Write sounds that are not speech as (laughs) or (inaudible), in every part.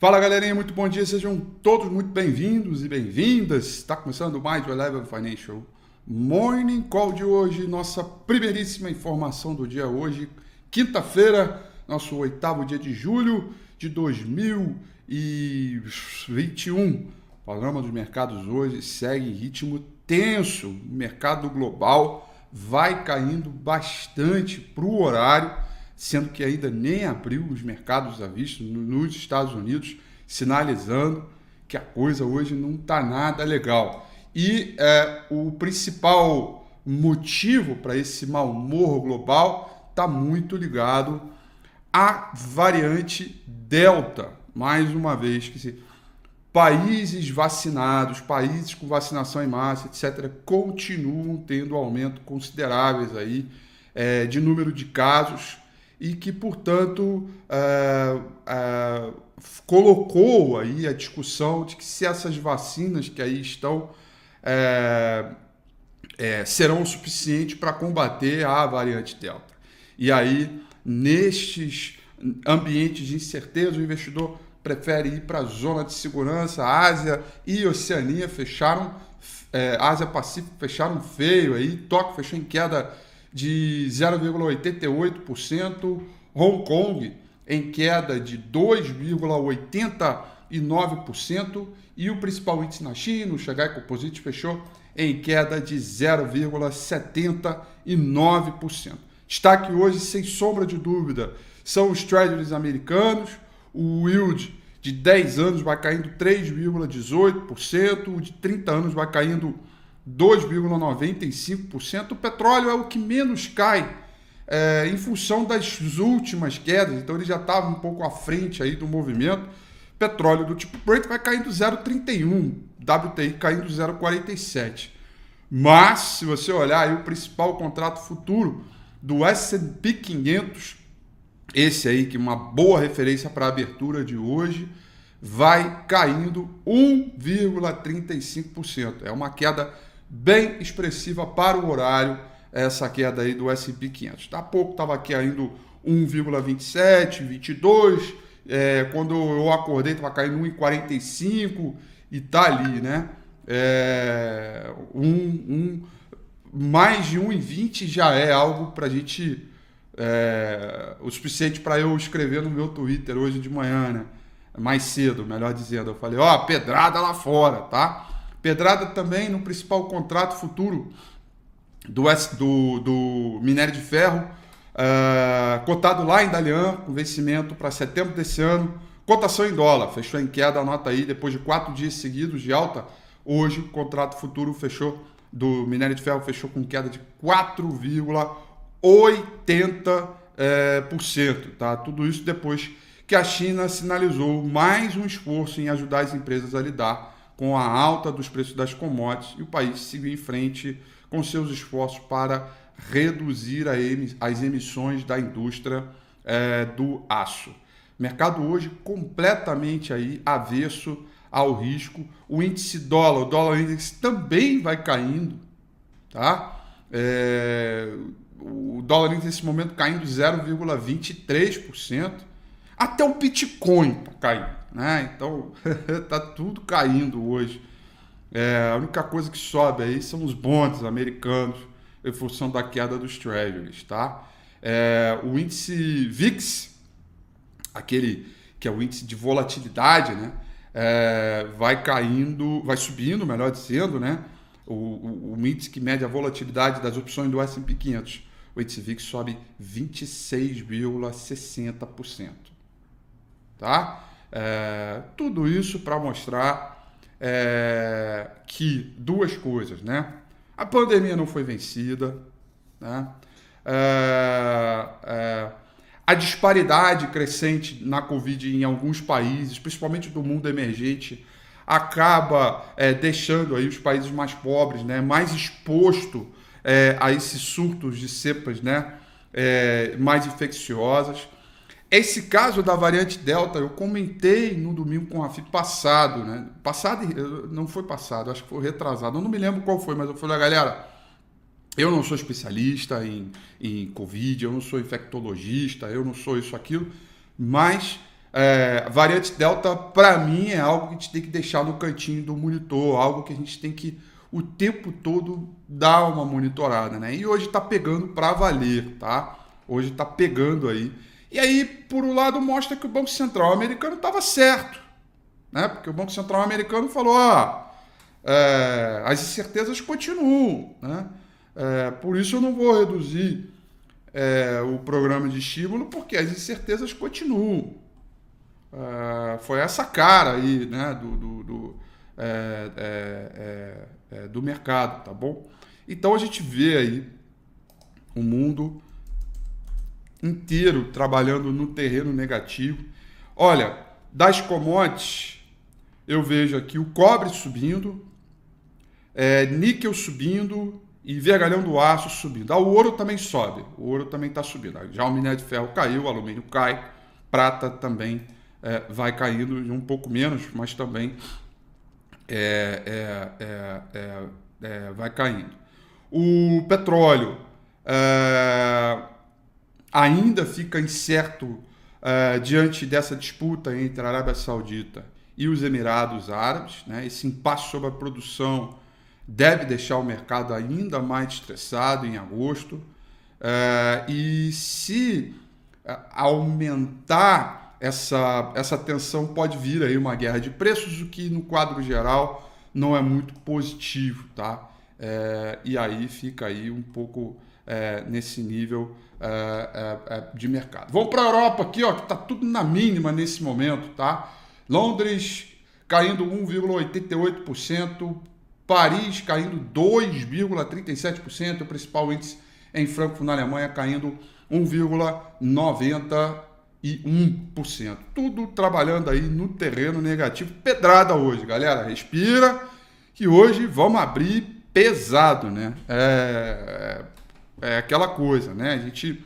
Fala galerinha, muito bom dia, sejam todos muito bem-vindos e bem-vindas. Está começando mais o Eleven Financial Morning Call de hoje, nossa primeiríssima informação do dia hoje, quinta-feira, nosso oitavo dia de julho de 2021. O panorama dos mercados hoje segue em ritmo tenso. O mercado global vai caindo bastante para o horário sendo que ainda nem abriu os mercados à vista nos Estados Unidos, sinalizando que a coisa hoje não está nada legal. E é, o principal motivo para esse mau humor global está muito ligado à variante Delta. Mais uma vez, que se, países vacinados, países com vacinação em massa, etc., continuam tendo aumento consideráveis aí é, de número de casos e que, portanto, é, é, colocou aí a discussão de que se essas vacinas que aí estão é, é serão suficientes para combater a variante Delta. E aí, nestes ambientes de incerteza, o investidor prefere ir para a zona de segurança. Ásia e Oceania fecharam, é, Ásia Pacífico fecharam feio aí, Tóquio fechou em queda de 0,88%, Hong Kong em queda de 2,89% e o principal índice na China, o Shanghai Composite, fechou em queda de 0,79%. Destaque hoje, sem sombra de dúvida, são os treasuries americanos, o yield de 10 anos vai caindo 3,18%, o de 30 anos vai caindo 2,95%. O petróleo é o que menos cai é, em função das últimas quedas, então ele já estava um pouco à frente aí do movimento. Petróleo do tipo Brent vai caindo 0,31, WTI caindo 0,47. Mas, se você olhar aí o principal contrato futuro do S&P 500, esse aí que é uma boa referência para a abertura de hoje, vai caindo 1,35%. É uma queda bem expressiva para o horário, essa queda aí do S&P 500. Há pouco estava caindo 1,27, 22, é, quando eu acordei estava caindo 1,45 e tá ali, né? É, um, um, mais de 1,20 já é algo para a gente... É, o suficiente para eu escrever no meu Twitter hoje de manhã, né? Mais cedo, melhor dizendo. Eu falei, ó, oh, pedrada lá fora, tá? Pedrada também no principal contrato futuro do, do, do minério de ferro, uh, cotado lá em Dalian, com vencimento para setembro desse ano. Cotação em dólar, fechou em queda, anota aí, depois de quatro dias seguidos de alta. Hoje o contrato futuro fechou, do minério de ferro, fechou com queda de 4,80%. É, por cento, tá? Tudo isso depois que a China sinalizou mais um esforço em ajudar as empresas a lidar com a alta dos preços das commodities e o país seguiu em frente com seus esforços para reduzir as emissões da indústria é, do aço. Mercado hoje completamente aí avesso ao risco. O índice dólar, o dólar index também vai caindo, tá? É, o dólar index nesse momento caindo 0,23%. Até o Bitcoin está caindo. Né? Então (laughs) tá tudo caindo hoje. É, a única coisa que sobe aí são os bonds americanos em função da queda dos treasuries, tá? É, o índice VIX, aquele que é o índice de volatilidade, né? É, vai caindo, vai subindo, melhor dizendo, né? O, o, o, índice que mede a volatilidade das opções do S&P 500, o índice VIX sobe 26,60%, tá? É, tudo isso para mostrar é, que duas coisas, né? A pandemia não foi vencida, né? É, é, a disparidade crescente na Covid em alguns países, principalmente do mundo emergente, acaba é, deixando aí os países mais pobres, né, mais exposto é, a esses surtos de cepas, né, mais infecciosas. Esse caso da variante Delta, eu comentei no domingo com o Rafito passado, né? Passado, não foi passado, acho que foi retrasado. Eu não me lembro qual foi, mas eu falei, galera, eu não sou especialista em, em Covid, eu não sou infectologista, eu não sou isso, aquilo, mas é, variante Delta, para mim, é algo que a gente tem que deixar no cantinho do monitor, algo que a gente tem que o tempo todo dar uma monitorada, né? E hoje está pegando para valer, tá? Hoje está pegando aí. E aí, por um lado, mostra que o Banco Central americano estava certo, né? Porque o Banco Central americano falou, ah, é, as incertezas continuam, né? É, por isso eu não vou reduzir é, o programa de estímulo, porque as incertezas continuam. É, foi essa cara aí, né, do, do, do, é, é, do mercado, tá bom? Então a gente vê aí o mundo inteiro trabalhando no terreno negativo. Olha, das commodities, eu vejo aqui o cobre subindo, é, níquel subindo e vergalhão do aço subindo. Ah, o ouro também sobe, o ouro também está subindo. Já o minério de ferro caiu, o alumínio cai, prata também é, vai caindo um pouco menos, mas também é, é, é, é, é vai caindo. O petróleo ainda fica incerto diante dessa disputa entre a Arábia Saudita e os Emirados Árabes. Né? Esse impasse sobre a produção deve deixar o mercado ainda mais estressado em agosto. e se aumentar essa, essa tensão pode vir aí uma guerra de preços, o que no quadro geral não é muito positivo, tá? É, e aí fica aí um pouco é, nesse nível é, é, é de mercado. Vamos para a Europa aqui, ó, que está tudo na mínima nesse momento, tá? Londres caindo 1,88%, Paris caindo 2,37%, o principal índice em Frankfurt, na Alemanha, caindo 1,90% e 1%. Tudo trabalhando aí no terreno negativo. Pedrada hoje, galera. Respira, que hoje vamos abrir pesado, né? É, é aquela coisa, né? A gente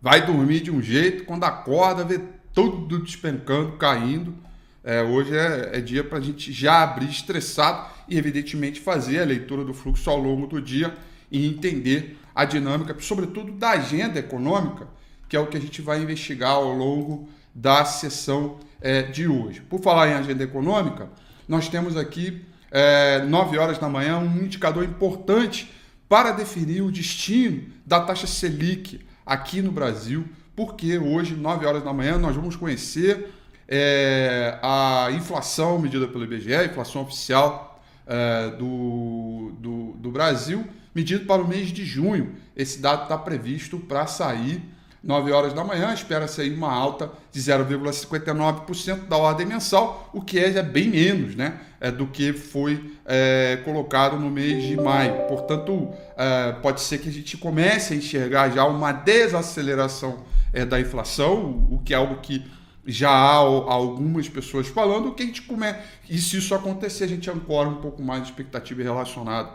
vai dormir de um jeito, quando acorda, vê tudo despencando, caindo. É, hoje é, é dia para a gente já abrir estressado e, evidentemente, fazer a leitura do fluxo ao longo do dia e entender a dinâmica, sobretudo da agenda econômica que é o que a gente vai investigar ao longo da sessão é, de hoje. Por falar em agenda econômica, nós temos aqui, é, 9 horas da manhã, um indicador importante para definir o destino da taxa Selic aqui no Brasil, porque hoje, 9 horas da manhã, nós vamos conhecer é, a inflação medida pelo IBGE, a inflação oficial é, do, do, do Brasil, medida para o mês de junho. Esse dado está previsto para sair 9 horas da manhã, espera-se aí uma alta de 0,59% da ordem mensal, o que é bem menos né, é, do que foi é, colocado no mês de maio. Portanto, é, pode ser que a gente comece a enxergar já uma desaceleração é, da inflação, o que é algo que já há algumas pessoas falando, que a gente come... e se isso acontecer, a gente ancora um pouco mais de expectativa relacionada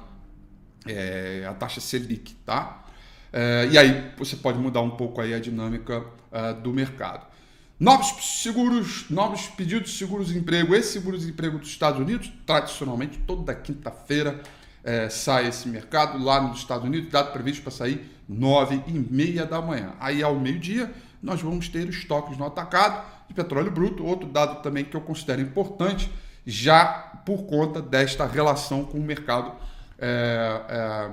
é, à taxa Selic, tá? É, e aí você pode mudar um pouco aí a dinâmica é, do mercado. Novos seguros, novos pedidos de seguros-emprego. Esse seguro-emprego dos Estados Unidos, tradicionalmente, toda quinta-feira é, sai esse mercado lá nos Estados Unidos, dado previsto para sair nove e meia da manhã. Aí ao meio-dia nós vamos ter estoques no atacado de petróleo bruto, outro dado também que eu considero importante, já por conta desta relação com o mercado é, é,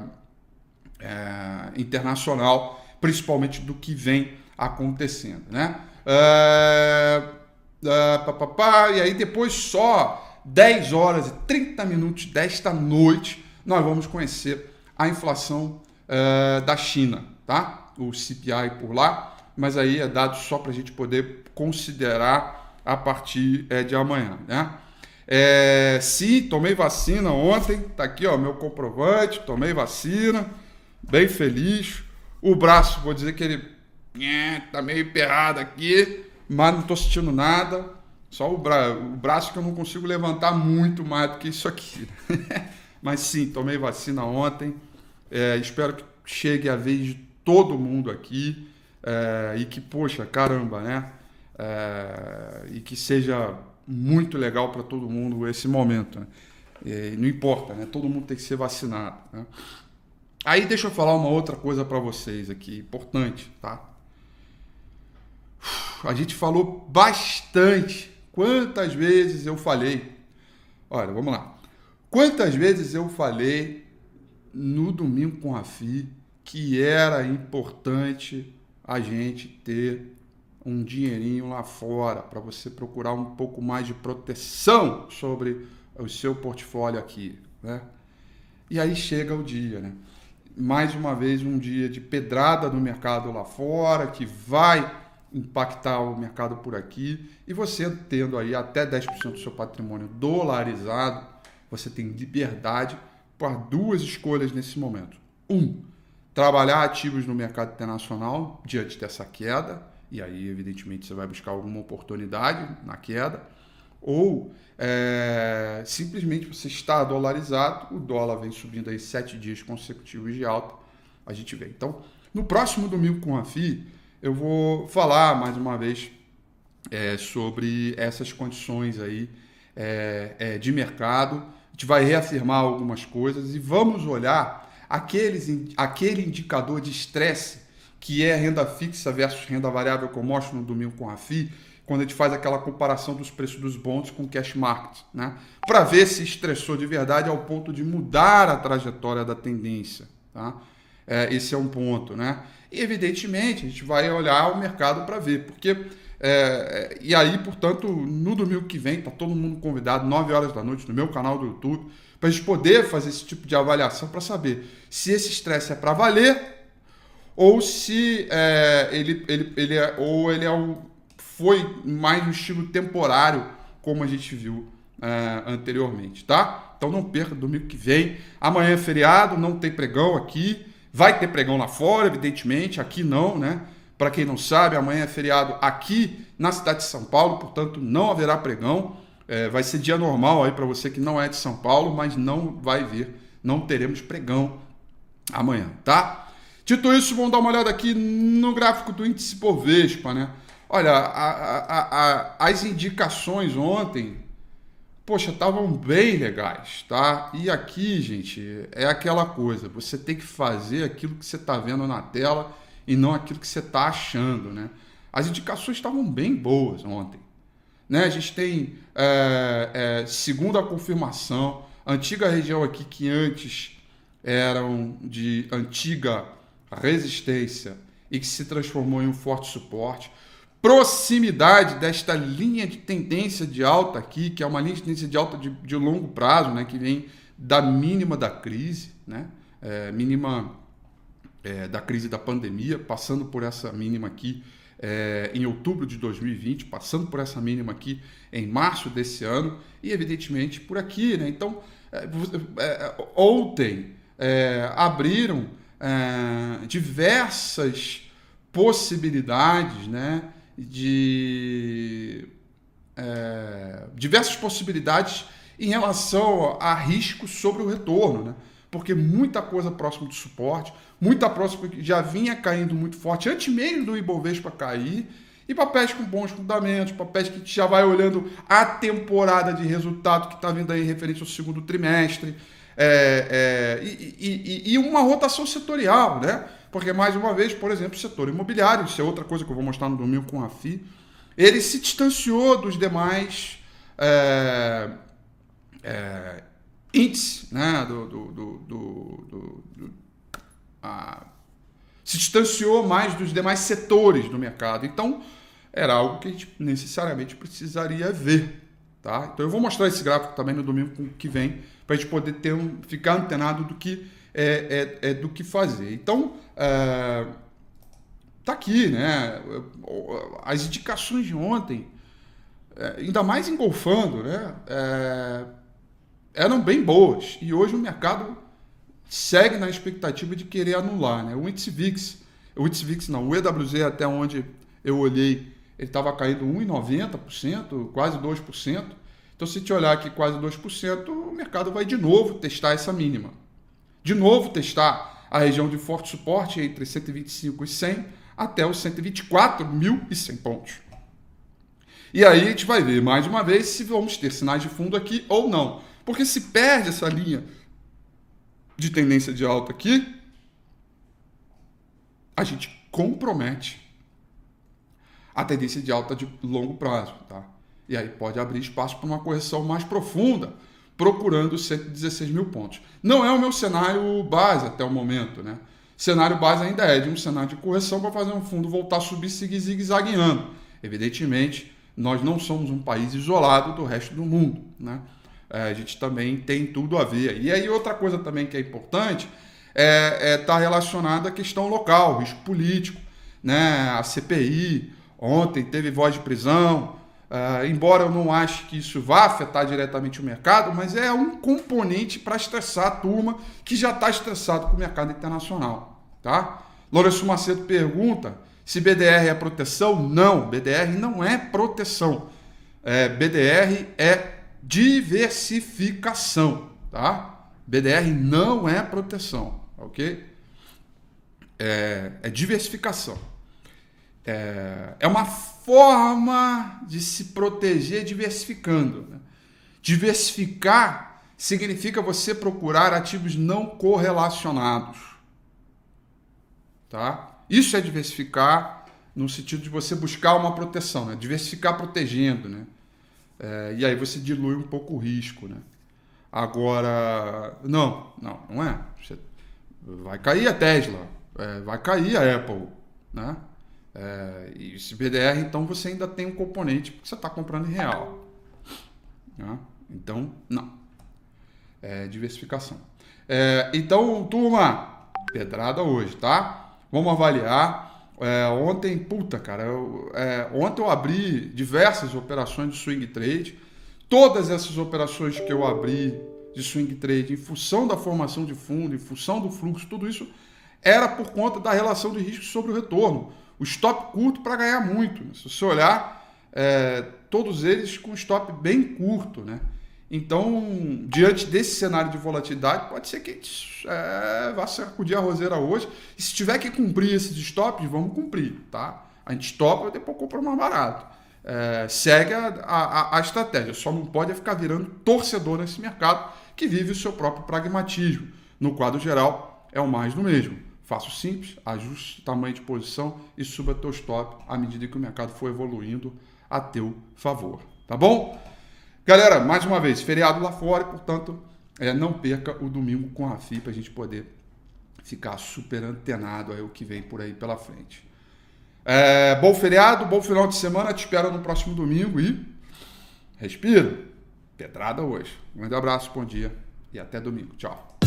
é, internacional, principalmente do que vem acontecendo, né? É, é, pá, pá, pá, e aí depois só 10 horas e 30 minutos desta noite nós vamos conhecer a inflação é, da China, tá? O CPI por lá, mas aí é dado só para a gente poder considerar a partir é, de amanhã, né? É, sim, tomei vacina ontem, tá aqui ó meu comprovante, tomei vacina bem feliz. O braço, vou dizer que ele tá meio emperrado aqui, mas não estou sentindo nada. Só o, bra o braço que eu não consigo levantar muito mais do que isso aqui. (laughs) mas sim, tomei vacina ontem. É, espero que chegue a vez de todo mundo aqui. É, e que, poxa, caramba, né? É, e que seja muito legal para todo mundo esse momento. Né? não importa, né? Todo mundo tem que ser vacinado. Né? Aí deixa eu falar uma outra coisa para vocês aqui, importante, tá? a gente falou bastante. Quantas vezes eu falei? Olha, vamos lá. Quantas vezes eu falei no domingo com a FI que era importante a gente ter um dinheirinho lá fora para você procurar um pouco mais de proteção sobre o seu portfólio aqui, né? E aí chega o dia, né? Mais uma vez um dia de pedrada no mercado lá fora que vai impactar o mercado por aqui e você tendo aí até 10% do seu patrimônio dolarizado, você tem liberdade para duas escolhas nesse momento. Um, trabalhar ativos no mercado internacional diante dessa queda, e aí, evidentemente, você vai buscar alguma oportunidade na queda, ou é, simplesmente você está dolarizado, o dólar vem subindo aí sete dias consecutivos de alta, a gente vê. Então, no próximo domingo com a FI, eu vou falar mais uma vez é, sobre essas condições aí é, é, de mercado. A gente vai reafirmar algumas coisas e vamos olhar aqueles, aquele indicador de estresse que é renda fixa versus renda variável que eu mostro no domingo com a FI, quando a gente faz aquela comparação dos preços dos bons com o cash market, né? Para ver se estressou de verdade ao ponto de mudar a trajetória da tendência, tá? É, esse é um ponto, né? E, evidentemente, a gente vai olhar o mercado para ver, porque. É, e aí, portanto, no domingo que vem, está todo mundo convidado, 9 horas da noite, no meu canal do YouTube, para a gente poder fazer esse tipo de avaliação para saber se esse estresse é para valer ou se é, ele, ele, ele é, ou ele é um, foi mais um estilo temporário, como a gente viu é, anteriormente, tá? Então não perca domingo que vem. Amanhã é feriado, não tem pregão aqui. Vai ter pregão lá fora, evidentemente, aqui não, né? Para quem não sabe, amanhã é feriado aqui na cidade de São Paulo, portanto não haverá pregão. É, vai ser dia normal aí para você que não é de São Paulo, mas não vai ver, não teremos pregão amanhã, tá? Dito isso, vamos dar uma olhada aqui no gráfico do índice Bovespa, né? Olha, a, a, a, as indicações ontem poxa, estavam bem legais, tá? E aqui, gente, é aquela coisa, você tem que fazer aquilo que você está vendo na tela e não aquilo que você está achando, né? As indicações estavam bem boas ontem. Né? A gente tem, é, é, segundo a confirmação, antiga região aqui que antes eram de antiga resistência e que se transformou em um forte suporte proximidade desta linha de tendência de alta aqui, que é uma linha de tendência de alta de, de longo prazo, né, que vem da mínima da crise, né, é, mínima é, da crise da pandemia, passando por essa mínima aqui é, em outubro de 2020, passando por essa mínima aqui em março desse ano e, evidentemente, por aqui. Né? Então, é, é, ontem é, abriram diversas possibilidades, né? De é, diversas possibilidades em relação a riscos sobre o retorno, né? porque muita coisa próxima do suporte, muita próxima que já vinha caindo muito forte antes mesmo do Ibovespa cair, e papéis com bons fundamentos, papéis que já vai olhando a temporada de resultado que está vindo aí referente ao segundo trimestre, é, é, e, e, e, uma rotação setorial, né? Porque, mais uma vez, por exemplo, o setor imobiliário, isso é outra coisa que eu vou mostrar no domingo com a FI, ele se distanciou dos demais é, é, índices, né? Do, do, do, do a, se distanciou mais dos demais setores do mercado. Então, era algo que a gente necessariamente precisaria ver. Tá? Então, eu vou mostrar esse gráfico também no domingo que vem, para a gente poder ter um, ficar antenado do que é, é, é do que fazer. Então, é, tá aqui, né? As indicações de ontem, é, ainda mais engolfando, né? É, eram bem boas. E hoje o mercado segue na expectativa de querer anular, né? O índice VIX, o índice VIX não, o EWZ até onde eu olhei, ele estava caindo 1,90%, quase 2%. Então, se te olhar aqui quase 2%, o mercado vai de novo testar essa mínima de novo testar a região de forte suporte entre 125 e 100 até os 124.100 pontos. E aí a gente vai ver mais uma vez se vamos ter sinais de fundo aqui ou não. Porque se perde essa linha de tendência de alta aqui, a gente compromete a tendência de alta de longo prazo. Tá? E aí pode abrir espaço para uma correção mais profunda, procurando 116 mil pontos. Não é o meu cenário base até o momento. Né? Cenário base ainda é de um cenário de correção para fazer um fundo voltar a subir, seguir zigue-zagueando. Evidentemente, nós não somos um país isolado do resto do mundo. Né? É, a gente também tem tudo a ver. E aí, outra coisa também que é importante é estar é tá relacionada à questão local, risco político, né? a CPI. Ontem teve voz de prisão. Uh, embora eu não ache que isso vá afetar diretamente o mercado, mas é um componente para estressar a turma que já está estressado com o mercado internacional. Tá? Lourenço Macedo pergunta se BDR é proteção. Não, BDR não é proteção. É, BDR é diversificação, tá? BDR não é proteção, ok? É, é diversificação. É, é, uma forma de se proteger diversificando. Né? Diversificar significa você procurar ativos não correlacionados, tá? Isso é diversificar no sentido de você buscar uma proteção, né? Diversificar protegendo, né? É, e aí você dilui um pouco o risco, né? Agora, não, não, não é. Você vai cair a Tesla, é, vai cair a Apple, né? É, e esse BDR, então você ainda tem um componente porque você está comprando em real. Né? Então, não. É diversificação. É, então, turma, pedrada hoje, tá? Vamos avaliar. É, ontem, puta, cara, eu, é, ontem eu abri diversas operações de swing trade. Todas essas operações que eu abri de swing trade, em função da formação de fundo, em função do fluxo, tudo isso era por conta da relação de risco sobre o retorno. O stop curto para ganhar muito. Né? Se você olhar, é, todos eles com stop bem curto, né? Então, diante desse cenário de volatilidade, pode ser que é, vá sacudir a roseira hoje. E se tiver que cumprir esses stops, vamos cumprir, tá? A gente topa e depois compra mais barato. É, segue a, a, a, estratégia, só não pode ficar virando torcedor nesse mercado que vive o seu próprio pragmatismo. No quadro geral, é o mais do mesmo. Faça o simples, ajuste o tamanho de posição e suba teu stop à medida que o mercado for evoluindo a teu favor. Tá bom? Galera, mais uma vez, feriado lá fora e, portanto, é, não perca o domingo com a FI para a gente poder ficar super antenado aí o que vem por aí pela frente. É, bom feriado, bom final de semana, te espero no próximo domingo e respira. Pedrada hoje. Um grande abraço, bom dia e até domingo. Tchau.